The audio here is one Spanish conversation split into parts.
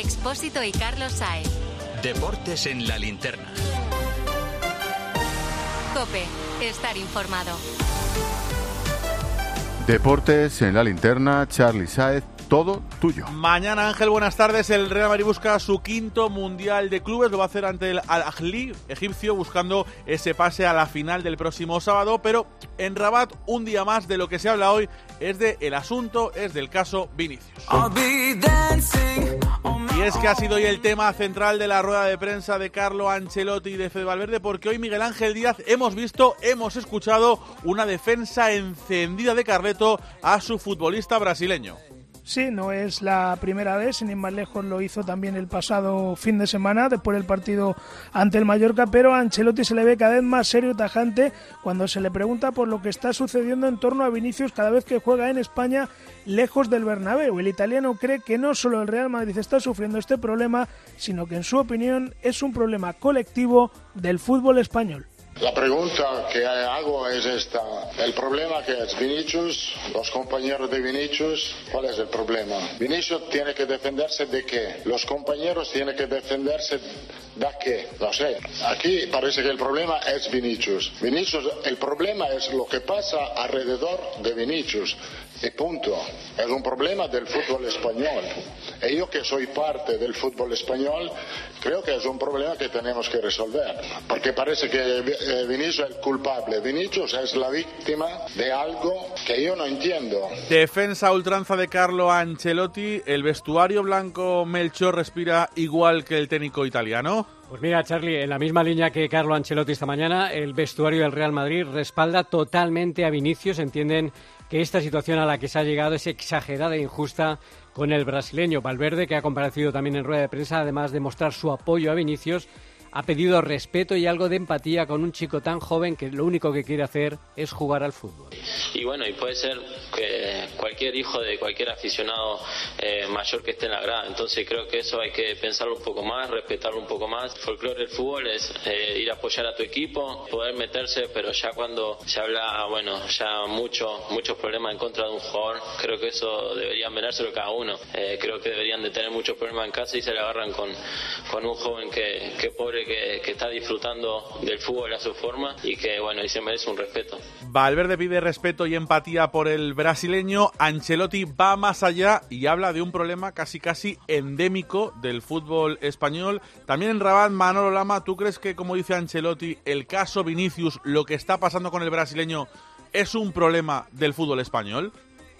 Expósito y Carlos Saez. Deportes en la linterna. Cope, estar informado. Deportes en la linterna, Charlie Saez, todo tuyo. Mañana, Ángel, buenas tardes. El Real Madrid busca su quinto Mundial de Clubes. Lo va a hacer ante el Al-Ahly egipcio, buscando ese pase a la final del próximo sábado. Pero en Rabat, un día más de lo que se habla hoy es de el asunto, es del caso Vinicius. Y es que ha sido hoy el tema central de la rueda de prensa de Carlo Ancelotti y de Fede Valverde, porque hoy Miguel Ángel Díaz hemos visto, hemos escuchado una defensa encendida de Carleto a su futbolista brasileño. Sí, no es la primera vez, sin ir más lejos lo hizo también el pasado fin de semana, después del partido ante el Mallorca, pero a Ancelotti se le ve cada vez más serio y tajante cuando se le pregunta por lo que está sucediendo en torno a Vinicius cada vez que juega en España lejos del Bernabéu. El italiano cree que no solo el Real Madrid está sufriendo este problema, sino que en su opinión es un problema colectivo del fútbol español. La pregunta que hago es esta. El problema que es Vinicius, los compañeros de Vinicius, ¿cuál es el problema? Vinicius tiene que defenderse de qué? Los compañeros tienen que defenderse de qué? No sé. Aquí parece que el problema es Vinicius. Vinicius, el problema es lo que pasa alrededor de Vinicius. Y punto. Es un problema del fútbol español. Y yo que soy parte del fútbol español, creo que es un problema que tenemos que resolver. Porque parece que eh, Vinicius es el culpable. Vinicius es la víctima de algo que yo no entiendo. Defensa ultranza de Carlo Ancelotti. ¿El vestuario blanco Melchor respira igual que el técnico italiano? Pues mira, Charlie, en la misma línea que Carlo Ancelotti esta mañana, el vestuario del Real Madrid respalda totalmente a Vinicius. Entienden que esta situación a la que se ha llegado es exagerada e injusta con el brasileño Valverde, que ha comparecido también en rueda de prensa, además de mostrar su apoyo a Vinicius ha pedido respeto y algo de empatía con un chico tan joven que lo único que quiere hacer es jugar al fútbol. Y bueno, y puede ser que cualquier hijo de cualquier aficionado eh, mayor que esté en la grada. Entonces creo que eso hay que pensarlo un poco más, respetarlo un poco más. El folclore del fútbol es eh, ir a apoyar a tu equipo, poder meterse, pero ya cuando se habla, bueno, ya mucho, muchos problemas en contra de un jugador, creo que eso deberían venérselo cada uno. Eh, creo que deberían de tener muchos problemas en casa y se le agarran con, con un joven que, que pobre que, está disfrutando del fútbol a su forma y que, bueno, y se merece un respeto. Valverde pide respeto y empatía por el brasileño. Ancelotti va más allá y habla de un problema casi casi endémico del fútbol español. También en Rabat, Manolo Lama, ¿tú crees que, como dice Ancelotti, el caso Vinicius, lo que está pasando con el brasileño, es un problema del fútbol español?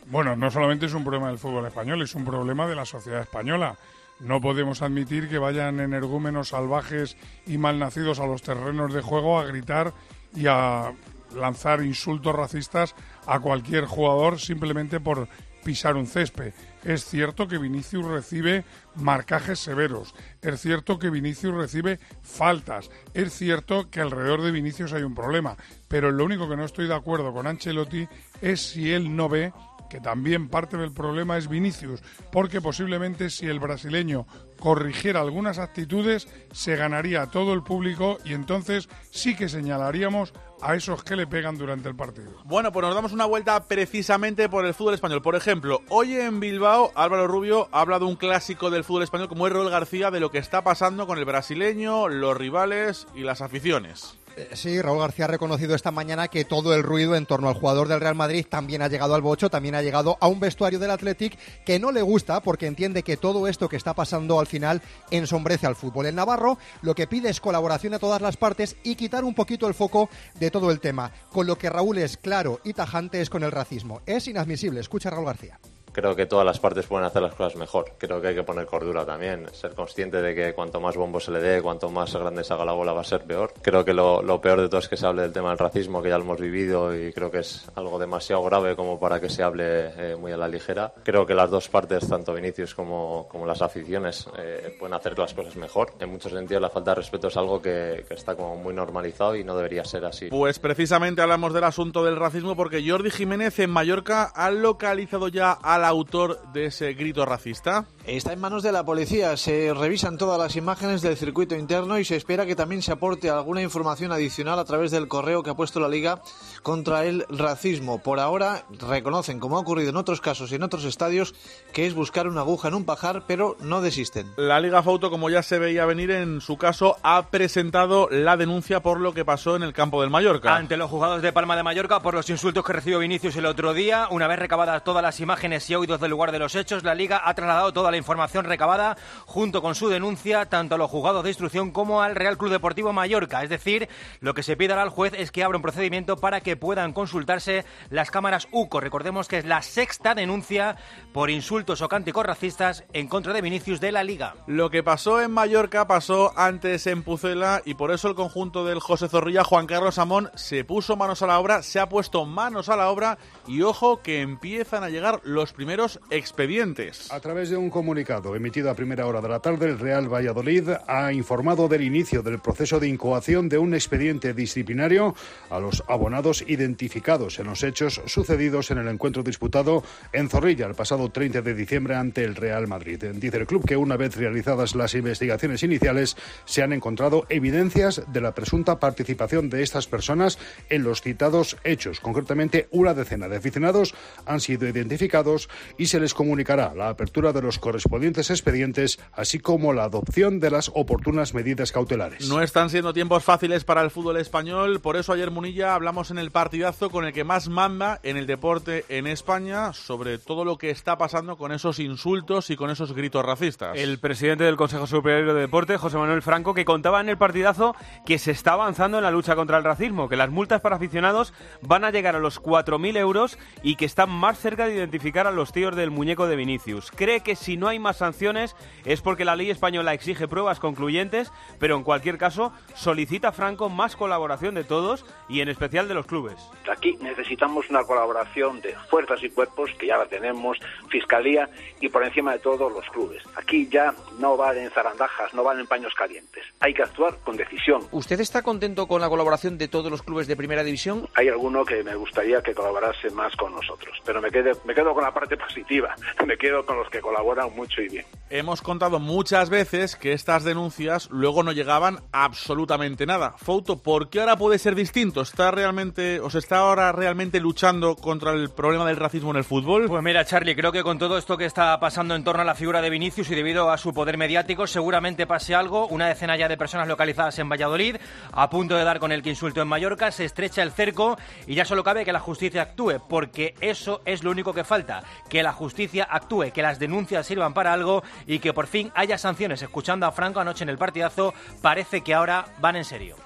Bueno, no solamente es un problema del fútbol español, es un problema de la sociedad española. No podemos admitir que vayan energúmenos salvajes y malnacidos a los terrenos de juego a gritar y a lanzar insultos racistas a cualquier jugador simplemente por pisar un césped. Es cierto que Vinicius recibe marcajes severos, es cierto que Vinicius recibe faltas, es cierto que alrededor de Vinicius hay un problema, pero lo único que no estoy de acuerdo con Ancelotti es si él no ve que también parte del problema es Vinicius, porque posiblemente si el brasileño corrigiera algunas actitudes, se ganaría a todo el público y entonces sí que señalaríamos a esos que le pegan durante el partido. Bueno, pues nos damos una vuelta precisamente por el fútbol español. Por ejemplo, hoy en Bilbao, Álvaro Rubio habla de un clásico del fútbol español como es Raúl García, de lo que está pasando con el brasileño, los rivales y las aficiones. Eh, sí, Raúl García ha reconocido esta mañana que todo el ruido en torno al jugador del Real Madrid también ha llegado al bocho, también ha llegado a un vestuario del Athletic que no le gusta porque entiende que todo esto que está pasando al final ensombrece al fútbol. El Navarro lo que pide es colaboración a todas las partes y quitar un poquito el foco de todo el tema. Con lo que Raúl es claro y tajante es con el racismo. Es inadmisible. Escucha Raúl García creo que todas las partes pueden hacer las cosas mejor. Creo que hay que poner cordura también, ser consciente de que cuanto más bombo se le dé, cuanto más grande se haga la bola va a ser peor. Creo que lo, peor de todo es que se hable del tema del racismo, que ya lo hemos vivido y creo que es algo demasiado grave como para que se hable eh, muy a la ligera. Creo que las dos partes, tanto Vinicius como, como las aficiones, eh, pueden hacer las cosas mejor. En muchos sentidos la falta de respeto es algo que, que está como muy normalizado y no debería ser así. Pues precisamente hablamos del asunto del racismo porque Jordi Jiménez en Mallorca ha localizado ya a al autor de ese grito racista? Está en manos de la policía. Se revisan todas las imágenes del circuito interno y se espera que también se aporte alguna información adicional a través del correo que ha puesto la Liga contra el racismo. Por ahora reconocen, como ha ocurrido en otros casos y en otros estadios, que es buscar una aguja en un pajar, pero no desisten. La Liga Foto, como ya se veía venir en su caso, ha presentado la denuncia por lo que pasó en el campo del Mallorca. Ante los jugadores de Palma de Mallorca por los insultos que recibió Vinicius el otro día, una vez recabadas todas las imágenes y oídos del lugar de los hechos, la Liga ha trasladado toda la información recabada junto con su denuncia tanto a los juzgados de instrucción como al Real Club Deportivo Mallorca. Es decir, lo que se pide al juez es que abra un procedimiento para que puedan consultarse las cámaras UCO. Recordemos que es la sexta denuncia por insultos o cánticos racistas en contra de Vinicius de la Liga. Lo que pasó en Mallorca pasó antes en Pucela y por eso el conjunto del José Zorrilla, Juan Carlos Amón, se puso manos a la obra, se ha puesto manos a la obra y ojo que empiezan a llegar los primeros expedientes. A través de un comunicado emitido a primera hora de la tarde, el Real Valladolid ha informado del inicio del proceso de incoación de un expediente disciplinario a los abonados identificados en los hechos sucedidos en el encuentro disputado en Zorrilla el pasado 30 de diciembre ante el Real Madrid. Dice el club que una vez realizadas las investigaciones iniciales se han encontrado evidencias de la presunta participación de estas personas en los citados hechos. Concretamente, una decena de aficionados han sido identificados y se les comunicará la apertura de los correspondientes expedientes, así como la adopción de las oportunas medidas cautelares. No están siendo tiempos fáciles para el fútbol español, por eso ayer Munilla hablamos en el partidazo con el que más manda en el deporte en España sobre todo lo que está pasando con esos insultos y con esos gritos racistas. El presidente del Consejo Superior de Deporte, José Manuel Franco, que contaba en el partidazo que se está avanzando en la lucha contra el racismo, que las multas para aficionados van a llegar a los 4.000 euros y que están más cerca de identificar a los tíos del muñeco de Vinicius. Cree que si no hay más sanciones es porque la ley española exige pruebas concluyentes, pero en cualquier caso solicita Franco más colaboración de todos y en especial de los clubes. Aquí necesitamos una colaboración de fuerzas y cuerpos, que ya la tenemos, Fiscalía y por encima de todo los clubes. Aquí ya no valen zarandajas, no valen paños calientes. Hay que actuar con decisión. ¿Usted está contento con la colaboración de todos los clubes de primera división? Hay alguno que me gustaría que colaborase más con nosotros, pero me, quedo, me quedo con la parte positiva, me quedo con los que colaboran mucho y bien. Hemos contado muchas veces que estas denuncias luego no llegaban a absolutamente nada. Fouto, ¿por qué ahora puede ser distinto? ¿Está realmente, o se está ahora realmente luchando contra el problema del racismo en el fútbol? Pues mira, Charlie, creo que con todo esto que está pasando en torno a la figura de Vinicius y debido a su poder mediático, seguramente pase algo. Una decena ya de personas localizadas en Valladolid, a punto de dar con el que insulto en Mallorca, se estrecha el cerco y ya solo cabe que la justicia actúe, porque eso es lo único que falta, que la justicia actúe, que las denuncias sirvan para algo y que por fin haya sanciones. Escuchando a Franco anoche en el partidazo, parece que ahora van en serio.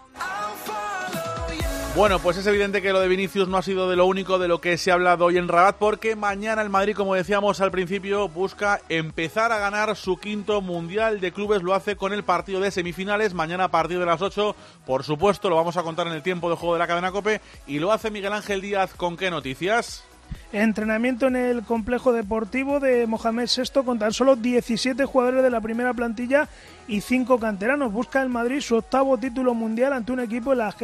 Bueno, pues es evidente que lo de Vinicius no ha sido de lo único de lo que se ha hablado hoy en Rabat, porque mañana el Madrid, como decíamos al principio, busca empezar a ganar su quinto Mundial de Clubes. Lo hace con el partido de semifinales, mañana a partir de las 8. Por supuesto, lo vamos a contar en el tiempo de juego de la cadena Cope. Y lo hace Miguel Ángel Díaz, ¿con qué noticias? Entrenamiento en el complejo deportivo de Mohamed VI con tan solo 17 jugadores de la primera plantilla y 5 canteranos. Busca el Madrid su octavo título mundial ante un equipo, el Al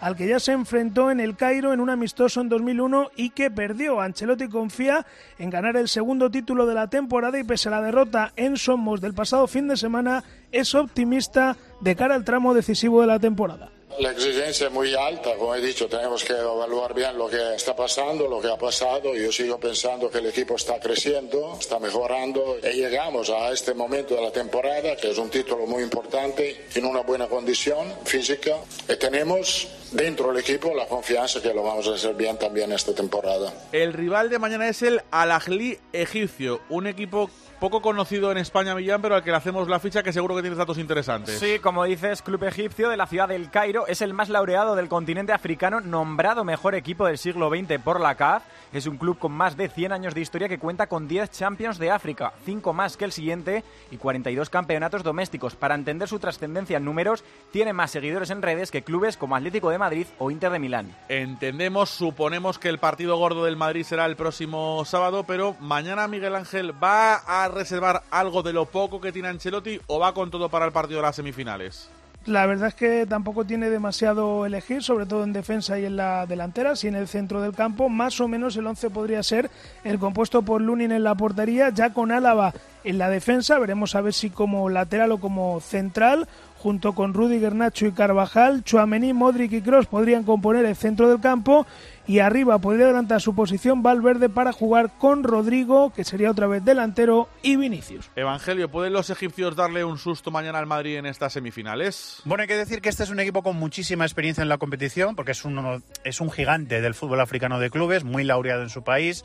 al que ya se enfrentó en el Cairo en un amistoso en 2001 y que perdió. Ancelotti confía en ganar el segundo título de la temporada y pese a la derrota en Somos del pasado fin de semana, es optimista de cara al tramo decisivo de la temporada. La exigencia es muy alta, como he dicho, tenemos que evaluar bien lo que está pasando, lo que ha pasado. Yo sigo pensando que el equipo está creciendo, está mejorando y llegamos a este momento de la temporada, que es un título muy importante, en una buena condición física y tenemos dentro del equipo la confianza que lo vamos a hacer bien también esta temporada. El rival de mañana es el Al Ahly egipcio, un equipo poco conocido en España, Millán, pero al que le hacemos la ficha que seguro que tienes datos interesantes. Sí, como dices, Club Egipcio de la ciudad del Cairo es el más laureado del continente africano, nombrado mejor equipo del siglo XX por la CAF. Es un club con más de 100 años de historia que cuenta con 10 Champions de África, 5 más que el siguiente y 42 campeonatos domésticos. Para entender su trascendencia en números, tiene más seguidores en redes que clubes como Atlético de Madrid o Inter de Milán. Entendemos, suponemos que el partido gordo del Madrid será el próximo sábado, pero mañana Miguel Ángel va a reservar algo de lo poco que tiene Ancelotti o va con todo para el partido de las semifinales? La verdad es que tampoco tiene demasiado elegir, sobre todo en defensa y en la delantera. Si en el centro del campo, más o menos el 11 podría ser el compuesto por Lunin en la portería, ya con Álava en la defensa. Veremos a ver si como lateral o como central junto con Rudiger, Nacho y Carvajal, Chuamení, Modric y Cross podrían componer el centro del campo y arriba podría adelantar su posición Valverde para jugar con Rodrigo, que sería otra vez delantero, y Vinicius. Evangelio, ¿pueden los egipcios darle un susto mañana al Madrid en estas semifinales? Bueno, hay que decir que este es un equipo con muchísima experiencia en la competición, porque es, uno, es un gigante del fútbol africano de clubes, muy laureado en su país,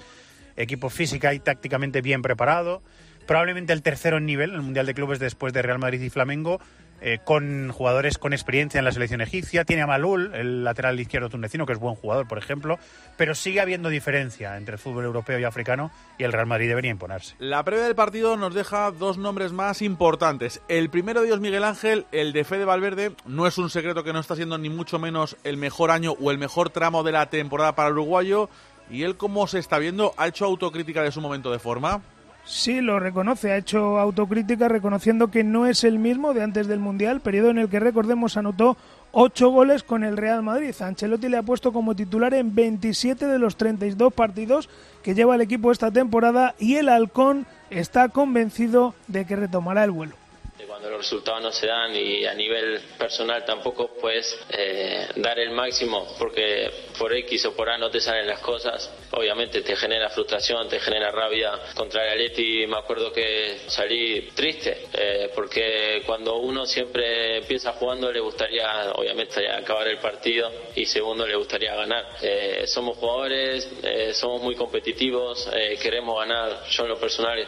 equipo física y tácticamente bien preparado, probablemente el tercero en nivel en el Mundial de Clubes después de Real Madrid y Flamengo, eh, con jugadores con experiencia en la selección egipcia. Tiene a Malul, el lateral izquierdo tunecino, que es buen jugador, por ejemplo, pero sigue habiendo diferencia entre el fútbol europeo y africano y el Real Madrid debería imponerse. La previa del partido nos deja dos nombres más importantes. El primero de ellos, Miguel Ángel, el de Fede Valverde. No es un secreto que no está siendo ni mucho menos el mejor año o el mejor tramo de la temporada para el uruguayo. ¿Y él cómo se está viendo? ¿Ha hecho autocrítica de su momento de forma? Sí, lo reconoce, ha hecho autocrítica reconociendo que no es el mismo de antes del Mundial, periodo en el que recordemos anotó ocho goles con el Real Madrid. Ancelotti le ha puesto como titular en 27 de los 32 partidos que lleva el equipo esta temporada y el Halcón está convencido de que retomará el vuelo cuando los resultados no se dan y a nivel personal tampoco puedes eh, dar el máximo porque por X o por A no te salen las cosas, obviamente te genera frustración, te genera rabia. Contra el Atleti me acuerdo que salí triste eh, porque cuando uno siempre empieza jugando le gustaría obviamente acabar el partido y segundo le gustaría ganar. Eh, somos jugadores, somos muy competitivos, queremos ganar. Yo en lo personal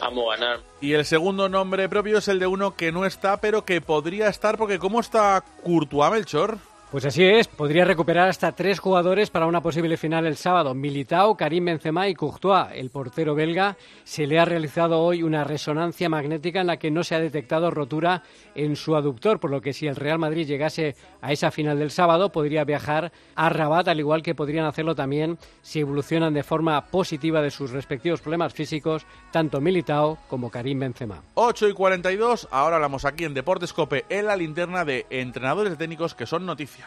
amo ganar. Y el segundo nombre propio es el de uno que no está, pero que podría estar, porque ¿cómo está Courtois, Melchor? Pues así es, podría recuperar hasta tres jugadores para una posible final el sábado. Militao, Karim Benzema y Courtois. El portero belga se le ha realizado hoy una resonancia magnética en la que no se ha detectado rotura en su aductor, por lo que si el Real Madrid llegase a esa final del sábado podría viajar a Rabat, al igual que podrían hacerlo también si evolucionan de forma positiva de sus respectivos problemas físicos, tanto Militao como Karim Benzema. 8 y 42, ahora hablamos aquí en Deportes Cope en la linterna de entrenadores técnicos que son noticias.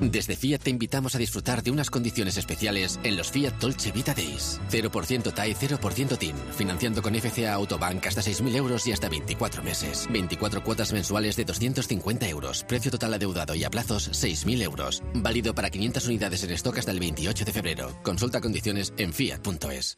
Desde Fiat te invitamos a disfrutar de unas condiciones especiales en los Fiat Dolce Vita Days. 0% TAE, 0% TIN. Financiando con FCA Autobank hasta 6.000 euros y hasta 24 meses. 24 cuotas mensuales de 250 euros. Precio total adeudado y a plazos 6.000 euros. Válido para 500 unidades en stock hasta el 28 de febrero. Consulta condiciones en fiat.es.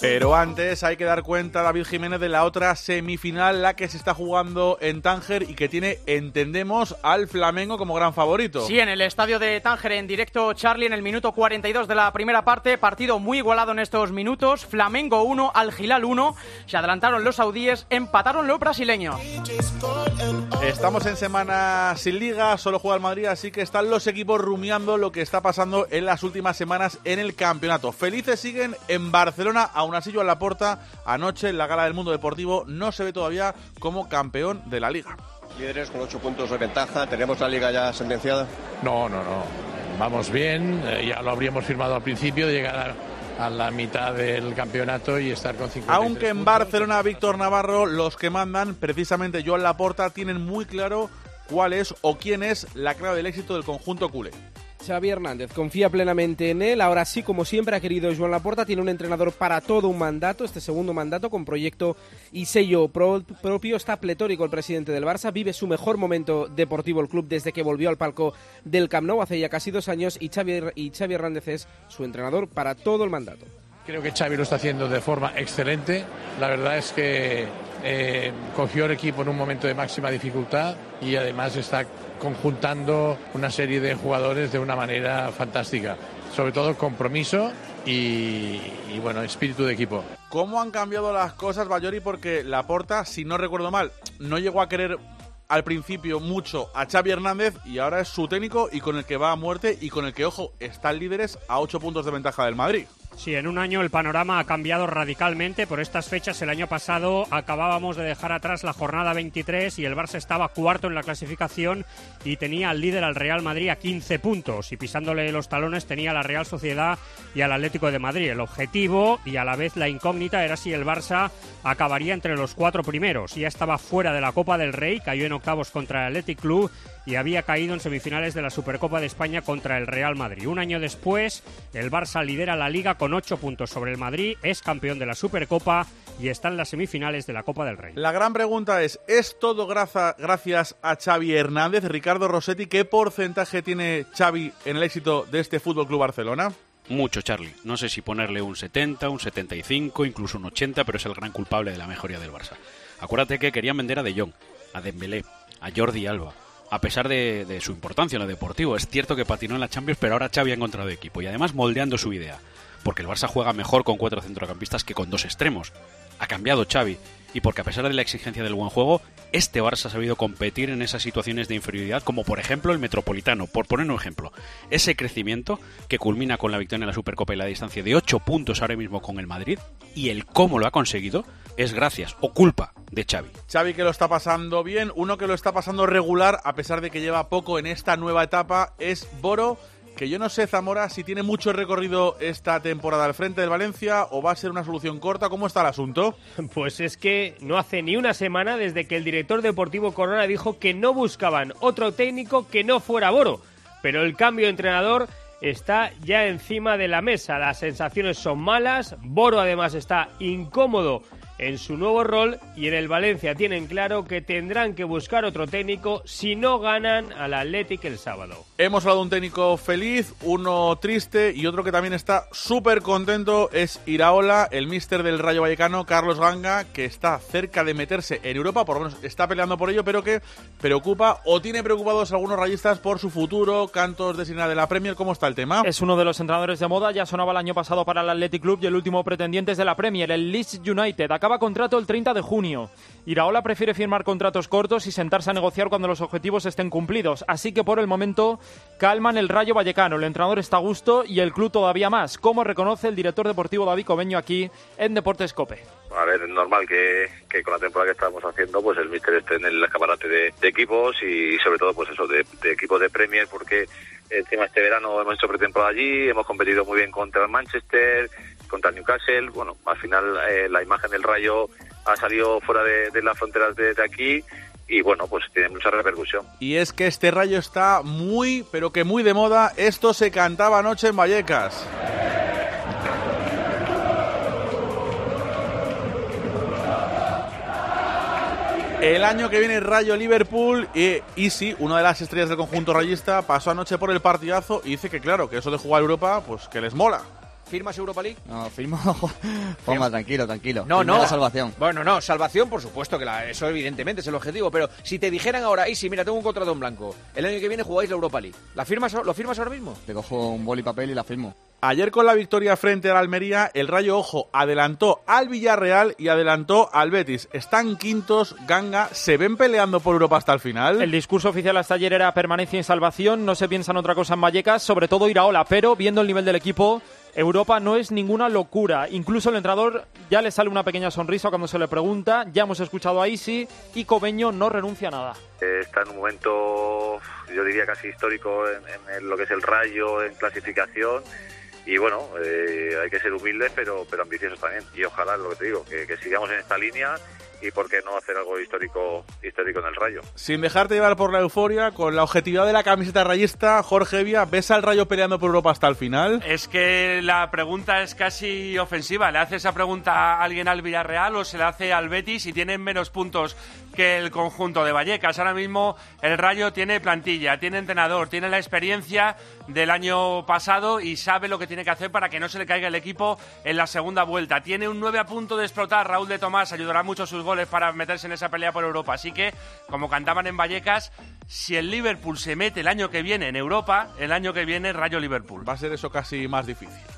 Pero antes hay que dar cuenta, David Jiménez, de la otra semifinal, la que se está jugando en Tánger y que tiene, entendemos, al Flamengo como gran favorito. Sí, en el estadio de Tánger en directo Charlie en el minuto 42 de la primera parte. Partido muy igualado en estos minutos. Flamengo 1, Al Gilal 1. Se adelantaron los saudíes, empataron los brasileños. Estamos en semana sin liga, solo juega el Madrid, así que están los equipos rumiando lo que está pasando en las últimas semanas en el campeonato. Felices siguen en Barcelona, aún así yo en la puerta anoche en la gala del mundo deportivo no se ve todavía como campeón de la liga. Líderes con ocho puntos de ventaja. ¿Tenemos la liga ya sentenciada? No, no, no. Vamos bien. Eh, ya lo habríamos firmado al principio de llegar a, la mitad del campeonato y estar con 50. Aunque en Barcelona, Víctor Navarro, los que mandan, precisamente Joan Laporta, tienen muy claro cuál es o quién es la clave del éxito del conjunto culé. Xavi Hernández confía plenamente en él. Ahora sí, como siempre ha querido Joan Laporta, tiene un entrenador para todo un mandato, este segundo mandato con proyecto y sello propio. Está pletórico el presidente del Barça, vive su mejor momento deportivo el club desde que volvió al palco del Camp Nou hace ya casi dos años y Xavi, y Xavi Hernández es su entrenador para todo el mandato. Creo que Xavi lo está haciendo de forma excelente. La verdad es que eh, cogió el equipo en un momento de máxima dificultad y además está conjuntando una serie de jugadores de una manera fantástica. Sobre todo compromiso y, bueno, espíritu de equipo. ¿Cómo han cambiado las cosas, Bayori? Porque Laporta, si no recuerdo mal, no llegó a querer al principio mucho a Xavi Hernández y ahora es su técnico y con el que va a muerte y con el que, ojo, están líderes a 8 puntos de ventaja del Madrid. Sí, en un año el panorama ha cambiado radicalmente. Por estas fechas, el año pasado acabábamos de dejar atrás la jornada 23 y el Barça estaba cuarto en la clasificación y tenía al líder al Real Madrid a 15 puntos. Y pisándole los talones tenía a la Real Sociedad y al Atlético de Madrid. El objetivo y a la vez la incógnita era si el Barça acabaría entre los cuatro primeros. Ya estaba fuera de la Copa del Rey, cayó en octavos contra el Athletic Club y había caído en semifinales de la Supercopa de España contra el Real Madrid. Un año después, el Barça lidera la liga con ocho puntos sobre el Madrid, es campeón de la Supercopa y está en las semifinales de la Copa del Rey. La gran pregunta es, ¿es todo graza- gracias a Xavi Hernández? Ricardo Rossetti, ¿qué porcentaje tiene Xavi en el éxito de este Fútbol Club Barcelona? Mucho, Charlie. No sé si ponerle un 70, un 75, incluso un 80, pero es el gran culpable de la mejoría del Barça. Acuérdate que querían vender a De Jong, a Dembélé, a Jordi Alba. A pesar de, su importancia en lo deportivo, es cierto que patinó en la Champions, pero ahora Xavi ha encontrado equipo y además moldeando su idea. Porque el Barça juega mejor con cuatro centrocampistas que con dos extremos. Ha cambiado Xavi y porque a pesar de la exigencia del buen juego, este Barça ha sabido competir en esas situaciones de inferioridad, como por ejemplo el Metropolitano, por poner un ejemplo. Ese crecimiento que culmina con la victoria en la Supercopa y la distancia de 8 puntos ahora mismo con el Madrid, y el cómo lo ha conseguido, es gracias o culpa de Xavi. Xavi que lo está pasando bien, uno que lo está pasando regular, a pesar de que lleva poco en esta nueva etapa, es Boro, que yo no sé, Zamora, si tiene mucho recorrido esta temporada al frente del Valencia o va a ser una solución corta. ¿Cómo está el asunto? Pues es que no hace ni una semana desde que el director deportivo Corona dijo que no buscaban otro técnico que no fuera Boro. Pero el cambio de entrenador está ya encima de la mesa. Las sensaciones son malas. Boro además está incómodo en su nuevo rol y en el Valencia tienen claro que tendrán que buscar otro técnico si no ganan al Athletic el sábado. Hemos hablado de un técnico feliz, uno triste y otro que también está súper contento es Iraola, el míster del Rayo Vallecano, Carlos Ganga, que está cerca de meterse en Europa, por lo menos está peleando por ello, pero que preocupa o tiene preocupados a algunos rayistas por su futuro, cantos de Sina de la Premier. ¿Cómo está el tema? Es uno de los entrenadores de moda, ya sonaba el año pasado para el Athletic Club y el último pretendiente es de la Premier, el Leeds United. Acaba contrato el 30 de junio. Iraola prefiere firmar contratos cortos y sentarse a negociar cuando los objetivos estén cumplidos. Así que por el momento calman el Rayo Vallecano. El entrenador está a gusto y el club todavía más, como reconoce el director deportivo David Cobeño aquí en Deportes Cope. A ver, es normal que, que con la temporada que estamos haciendo, pues el míster esté en el escaparate de, de equipos y sobre todo, pues eso, de, de equipos de Premier, porque encima este verano hemos hecho pretemporada allí, hemos competido muy bien contra el Manchester, contra el Newcastle. Bueno, al final eh, la imagen del Rayo ha salido fuera de, de las fronteras de, de aquí y bueno, pues tiene mucha repercusión. Y es que este Rayo está muy, pero que muy de moda. Esto se cantaba anoche en Vallecas. El año que viene Rayo Liverpool y, y sí, una de las estrellas del conjunto rayista pasó anoche por el partidazo y dice que claro, que eso de jugar Europa, pues que les mola. ¿Firmas Europa League? No, firmo. Ponga, tranquilo, tranquilo. No, Firma no. la salvación. Bueno, no, salvación, por supuesto, que la- eso evidentemente es el objetivo. Pero si te dijeran ahora, y sí, mira, tengo un contrato en blanco. El año que viene jugáis la Europa League. ¿La firmas, ¿Lo firmas ahora mismo? Te cojo un boli y papel y la firmo. Ayer con la victoria frente al Almería, el Rayo Ojo adelantó al Villarreal y adelantó al Betis. Están quintos, Ganga, ¿se ven peleando por Europa hasta el final? El discurso oficial hasta ayer era permanencia y salvación, no se piensa en otra cosa en Vallecas, sobre todo Iraola, pero viendo el nivel del equipo, Europa no es ninguna locura. Incluso el entrenador ya le sale una pequeña sonrisa cuando se le pregunta, ya hemos escuchado a Isi y Cobeño no renuncia a nada. Eh, está en un momento, yo diría casi histórico en, lo que es el Rayo en clasificación. Y bueno, eh, hay que ser humildes, pero, pero ambiciosos también. Y ojalá, lo que te digo, que sigamos en esta línea y por qué no hacer algo histórico histórico en el Rayo. Sin dejarte llevar por la euforia, con la objetividad de la camiseta rayista, Jorge Vía, ¿ves al Rayo peleando por Europa hasta el final? Es que la pregunta es casi ofensiva. ¿Le hace esa pregunta a alguien al Villarreal o se le hace al Betis y tienen menos puntos que el conjunto de Vallecas? Ahora mismo el Rayo tiene plantilla, tiene entrenador, tiene la experiencia del año pasado y sabe lo que tiene que hacer para que no se le caiga el equipo en la segunda vuelta. Tiene un 9 a punto de explotar. Raúl de Tomás ayudará mucho sus goles para meterse en esa pelea por Europa. Así que, como cantaban en Vallecas, si el Liverpool se mete el año que viene en Europa, el año que viene Rayo Liverpool. Va a ser eso casi más difícil.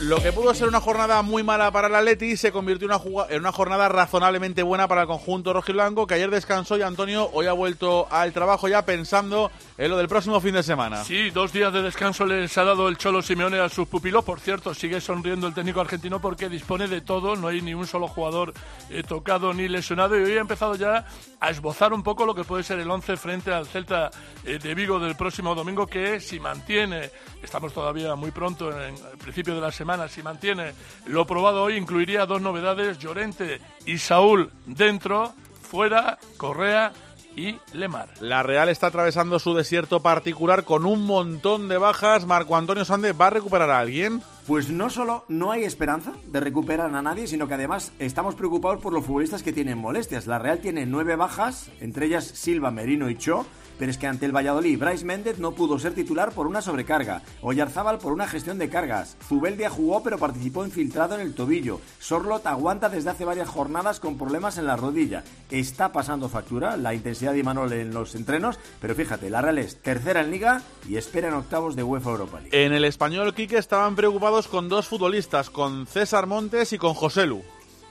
Lo que pudo ser una jornada muy mala para el Atleti se convirtió en una, jornada razonablemente buena para el conjunto rojiblanco que ayer descansó y Antonio hoy ha vuelto al trabajo ya pensando en lo del próximo fin de semana. Sí, dos días de descanso les ha dado el Cholo Simeone a sus pupilos. Por cierto, sigue sonriendo el técnico argentino porque dispone de todo. No hay ni un solo jugador eh, tocado ni lesionado. Y hoy ha empezado ya a esbozar un poco lo que puede ser el 11 frente al Celta eh, de Vigo del próximo domingo. Que si mantiene, estamos todavía muy pronto en el principio de la semana, si mantiene lo probado hoy, incluiría dos novedades: Llorente y Saúl dentro, fuera, Correa y Lemar. La Real está atravesando su desierto particular con un montón de bajas. Marco Antonio Sande va a recuperar a alguien. Pues no solo no hay esperanza de recuperar a nadie, sino que además estamos preocupados por los futbolistas que tienen molestias. La Real tiene nueve bajas, entre ellas Silva, Merino y Cho, pero es que ante el Valladolid, Bryce Méndez no pudo ser titular por una sobrecarga, Oyarzábal por una gestión de cargas, Zubeldia jugó pero participó infiltrado en el tobillo, Sorlot aguanta desde hace varias jornadas con problemas en la rodilla, está pasando factura la intensidad de Imanol en los entrenos, pero fíjate, la Real es tercera en Liga y espera en octavos de UEFA Europa League. En el español, Quique estaban preocupados con dos futbolistas, con César Montes y con José Lu.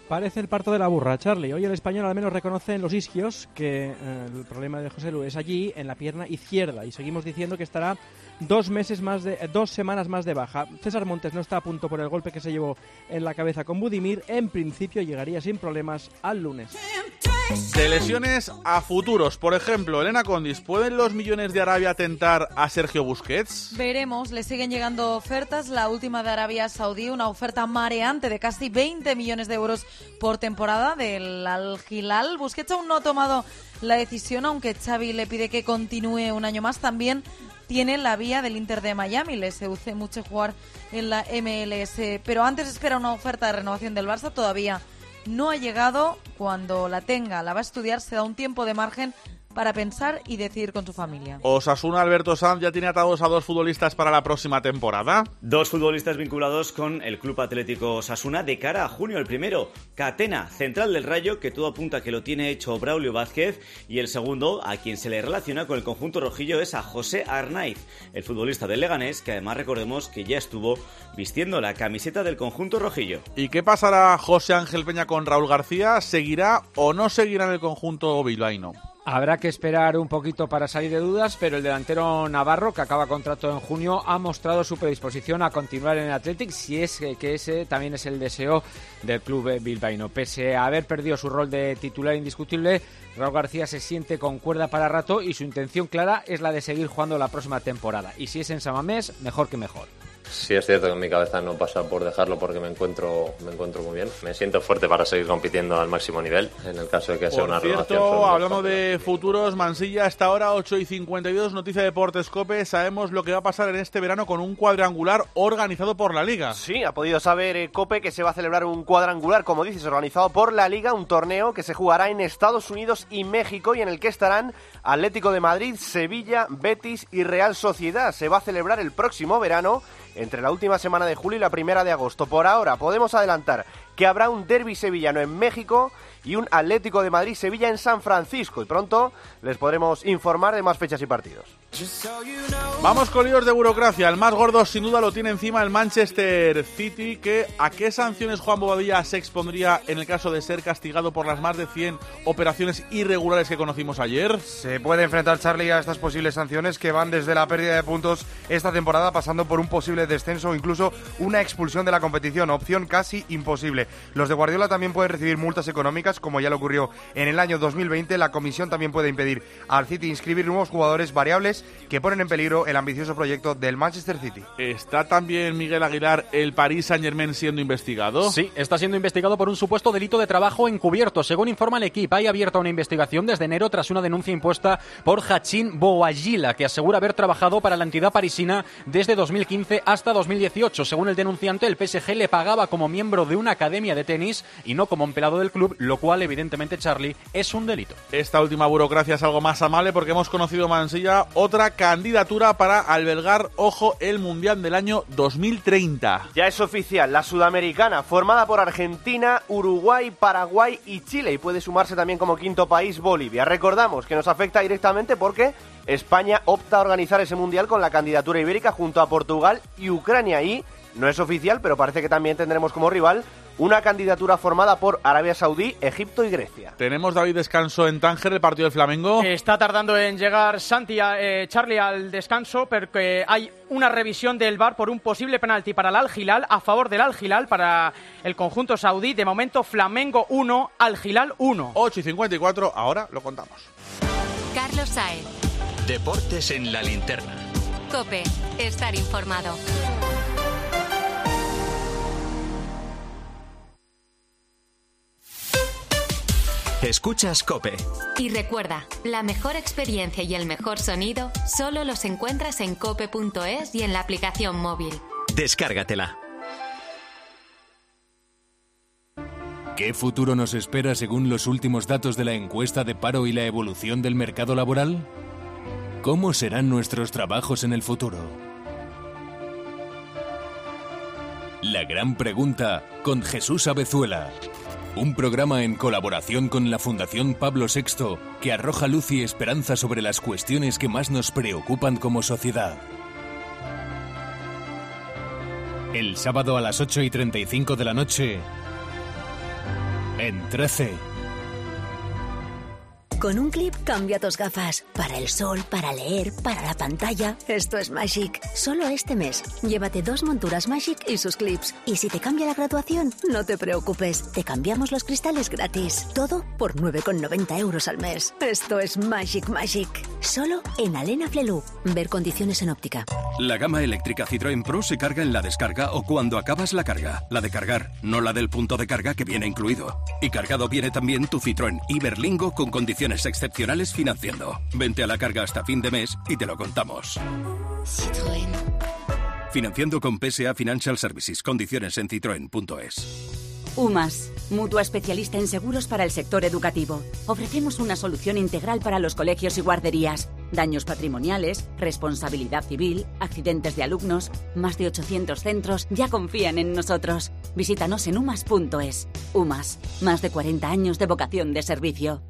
Parece el parto de la burra, Charlie. Hoy el español al menos reconoce en los isquios que eh, el problema de José Lu es allí, en la pierna izquierda. Y seguimos diciendo que estará dos meses más de, eh, dos semanas más de baja. César Montes no está a punto por el golpe que se llevó en la cabeza con Budimir. En principio llegaría sin problemas al lunes. De lesiones a futuros, por ejemplo, Elena Condis, ¿pueden los millones de Arabia tentar a Sergio Busquets? Veremos, le siguen llegando ofertas. La última de Arabia Saudí, una oferta mareante de casi 20 millones de euros por temporada del Al Hilal. Busquets aún no ha tomado la decisión, aunque Xavi le pide que continúe un año más. También tiene la vía del Inter de Miami. Le seduce mucho jugar en la MLS. Pero antes espera una oferta de renovación del Barça. Todavía no ha llegado. Cuando la tenga, la va a estudiar. Se da un tiempo de margen para pensar y decidir con su familia. Osasuna Alberto Sanz ya tiene atados a dos futbolistas para la próxima temporada. Dos futbolistas vinculados con el Club Atlético Sasuna de cara a junio. El primero, Catena, central del Rayo, que todo apunta que lo tiene hecho Braulio Vázquez. Y el segundo, a quien se le relaciona con el conjunto rojillo, es a José Arnaiz, el futbolista del Leganés, que además recordemos que ya estuvo vistiendo la camiseta del conjunto rojillo. ¿Y qué pasará José Ángel Peña con Raúl García? ¿Seguirá o no seguirá en el conjunto bilbaíno? Habrá que esperar un poquito para salir de dudas, pero el delantero Navarro, que acaba contrato en junio, ha mostrado su predisposición a continuar en el Athletic, si es que, ese también es el deseo del club bilbaíno. Pese a haber perdido su rol de titular indiscutible, Raúl García se siente con cuerda para rato y su intención clara es la de seguir jugando la próxima temporada. Y si es en Samamés, mejor que mejor. Sí es cierto que en mi cabeza no pasa por dejarlo porque me encuentro, me encuentro muy bien. Me siento fuerte para seguir compitiendo al máximo nivel en el caso de que sea una renovación. cierto, solo hablando de futuros, Mansilla, hasta ahora 8 y 52, noticia de Portescope, sabemos lo que va a pasar en este verano con un cuadrangular organizado por la Liga. Sí, ha podido saber eh, Cope que se va a celebrar un cuadrangular, como dices, organizado por la Liga, un torneo que se jugará en Estados Unidos y México y en el que estarán Atlético de Madrid, Sevilla, Betis y Real Sociedad. Se va a celebrar el próximo verano entre la última semana de julio y la primera de agosto. Por ahora podemos adelantar que habrá un derby sevillano en México y un Atlético de Madrid-Sevilla en San Francisco y pronto les podremos informar de más fechas y partidos. Vamos con líos de burocracia. El más gordo, sin duda, lo tiene encima el Manchester City. Que, ¿A qué sanciones Juan Bobadilla se expondría en el caso de ser castigado por las más de 100 operaciones irregulares que conocimos ayer? Se puede enfrentar Charlie a estas posibles sanciones que van desde la pérdida de puntos esta temporada, pasando por un posible descenso o incluso una expulsión de la competición, opción casi imposible. Los de Guardiola también pueden recibir multas económicas, como ya le ocurrió en el año 2020. La comisión también puede impedir al City inscribir nuevos jugadores variables que ponen en peligro el ambicioso proyecto del Manchester City. ¿Está también Miguel Aguilar, el Paris Saint Germain, siendo investigado? Sí, está siendo investigado por un supuesto delito de trabajo encubierto. Según informa el equipo, hay abierta una investigación desde enero tras una denuncia impuesta por Hachin Bouagila, que asegura haber trabajado para la entidad parisina desde 2015 hasta 2018. Según el denunciante, el PSG le pagaba como miembro de una cadena academia de tenis y no como empleado del club, lo cual evidentemente Charlie es un delito. Esta última burocracia es algo más amable porque hemos conocido Mansilla otra candidatura para albergar, ojo, el Mundial del año 2030. Ya es oficial, la sudamericana, formada por Argentina, Uruguay, Paraguay y Chile, y puede sumarse también como quinto país Bolivia. Recordamos que nos afecta directamente porque España opta a organizar ese mundial con la candidatura ibérica junto a Portugal y Ucrania. Y no es oficial, pero parece que también tendremos como rival una candidatura formada por Arabia Saudí, Egipto y Grecia. Tenemos David descanso en Tánger, el partido del Flamengo. Está tardando en llegar Santi, eh, Charlie al descanso, porque hay una revisión del VAR por un posible penalti para el Al Hilal a favor del Al Hilal para el conjunto saudí. De momento Flamengo 1, Al Hilal 1. 8 y 54, ahora lo contamos. Carlos Saez. Deportes en la linterna. Cope, estar informado. Escuchas Cope. Y recuerda, la mejor experiencia y el mejor sonido solo los encuentras en cope.es y en la aplicación móvil. Descárgatela. ¿Qué futuro nos espera según los últimos datos de la encuesta de paro y la evolución del mercado laboral? ¿Cómo serán nuestros trabajos en el futuro? La gran pregunta con Jesús Abezuela. Un programa en colaboración con la Fundación Pablo VI que arroja luz y esperanza sobre las cuestiones que más nos preocupan como sociedad. El sábado a las 8 y 35 de la noche, en 13. Con un clip cambia tus gafas. Para el sol, para leer, para la pantalla. Esto es Magic. Solo este mes. Llévate dos monturas Magic y sus clips. Y si te cambia la graduación, no te preocupes. Te cambiamos los cristales gratis. Todo por 9,90 euros al mes. Esto es Magic Magic. Solo en Alena Flelu. Ver condiciones en óptica. La gama eléctrica Citroën Pro se carga en la descarga o cuando acabas la carga. La de cargar, no la del punto de carga que viene incluido. Y cargado viene también tu Citroën Iberlingo con condiciones excepcionales financiando. Vente a la carga hasta fin de mes y te lo contamos. Citroën. Financiando con PSA Financial Services. Condiciones en citroen.es. UMAS, mutua especialista en seguros para el sector educativo. Ofrecemos una solución integral para los colegios y guarderías. Daños patrimoniales, responsabilidad civil, accidentes de alumnos. Más de 800 centros ya confían en nosotros. Visítanos en umas.es. UMAS, más de 40 años de vocación de servicio.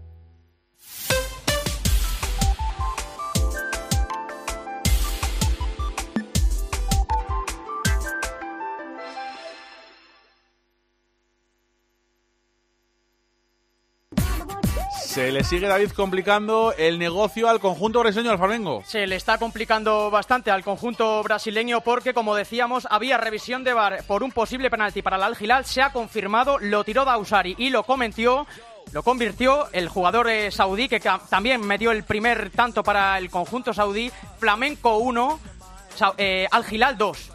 Se le sigue David complicando el negocio al conjunto brasileño del Flamengo. Se le está complicando bastante al conjunto brasileño porque, como decíamos, había revisión de VAR por un posible penalti para el Al Hilal. Se ha confirmado, lo tiró Dausari y lo comentó. Lo convirtió el jugador eh, saudí que también metió el primer tanto para el conjunto saudí. Flamenco 1, Sa- eh, Al Hilal 2.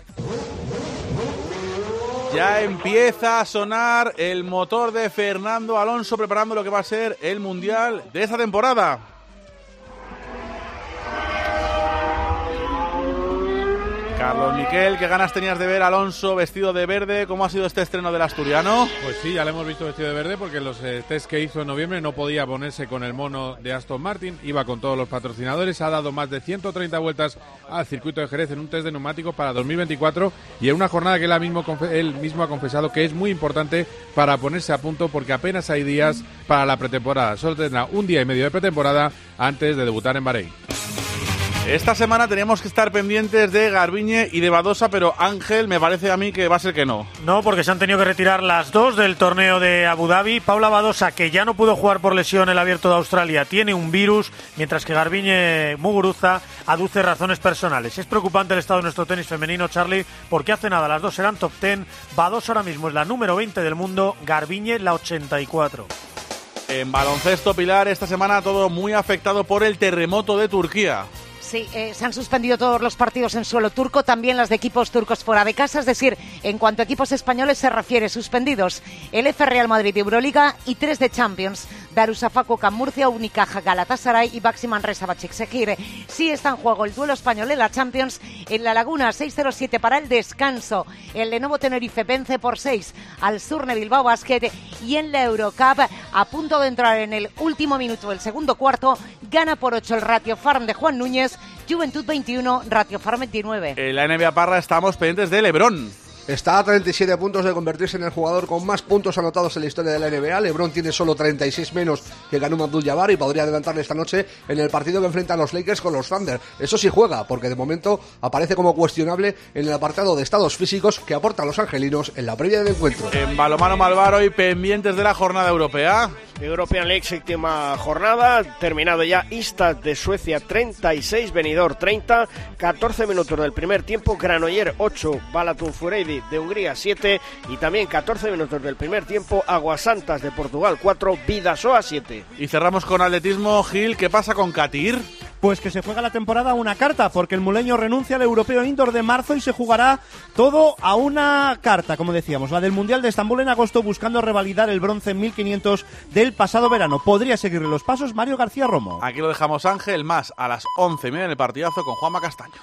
Ya empieza a sonar el motor de Fernando Alonso preparando lo que va a ser el Mundial de esta temporada. Carlos Miquel, ¿qué ganas tenías de ver Alonso vestido de verde? ¿Cómo ha sido este estreno del asturiano? Pues sí, ya lo hemos visto vestido de verde porque los eh, test que hizo en noviembre no podía ponerse con el mono de Aston Martin, iba con todos los patrocinadores, ha dado más de 130 vueltas al circuito de Jerez en un test de neumáticos para 2024 y en una jornada que él, mismo, él mismo ha confesado que es muy importante para ponerse a punto porque apenas hay días para la pretemporada, solo tendrá un día y medio de pretemporada antes de debutar en Bahrein. Esta semana teníamos que estar pendientes de Garbiñe y de Badosa, pero Ángel me parece a mí que va a ser que no. No, porque se han tenido que retirar las dos del torneo de Abu Dhabi. Paula Badosa, que ya no pudo jugar por lesión en el Abierto de Australia, tiene un virus, mientras que Garbiñe Muguruza aduce razones personales. Es preocupante el estado de nuestro tenis femenino, Charlie, porque hace nada las dos eran top 10. Badosa ahora mismo es la número 20 del mundo, Garbiñe la 84. En baloncesto, Pilar, esta semana todo muy afectado por el terremoto de Turquía. Sí, eh, se han suspendido todos los partidos en suelo turco, también las de equipos turcos fuera de casa, es decir, en cuanto a equipos españoles se refiere, suspendidos el F Real Madrid de Euroliga y tres de Champions. Darusafako con Murcia, Unicaja Galatasaray y Baxi Manresa Seguir. Sí está en juego el duelo español en la Champions en La Laguna 6-0-7 para el descanso. El Lenovo Tenerife vence por 6 al Surne Bilbao Basket y en la Eurocup a punto de entrar en el último minuto del segundo cuarto gana por 8 el Ratio Farm de Juan Núñez, Juventud 21, Ratio Farm 29. En la NBA Parra estamos pendientes de Lebron. Está a 37 puntos de convertirse en el jugador con más puntos anotados en la historia de la NBA. LeBron tiene solo 36 menos que ganó Abdul-Jabbar y podría adelantarle esta noche en el partido que enfrenta a los Lakers con los Thunder. Eso sí juega, porque de momento aparece como cuestionable en el apartado de estados físicos que aportan los angelinos en la previa del encuentro. En balomano Malvaro y pendientes de la jornada europea. European League, séptima jornada, terminado ya Istad de Suecia 36, Benidorm 30, 14 minutos del primer tiempo, Granoller 8, Balatun Fureidi de Hungría 7 y también 14 minutos del primer tiempo, Aguasantas de Portugal 4, Vidasoa 7. Y cerramos con atletismo, Gil, ¿qué pasa con Katir? Pues que se juega la temporada a una carta, porque el muleño renuncia al europeo indoor de marzo y se jugará todo a una carta, como decíamos, la del Mundial de Estambul en agosto, buscando revalidar el bronce en 1500 del pasado verano. Podría seguirle los pasos Mario García Romo. Aquí lo dejamos Ángel, más a las 11 en el partidazo con Juanma Castaño.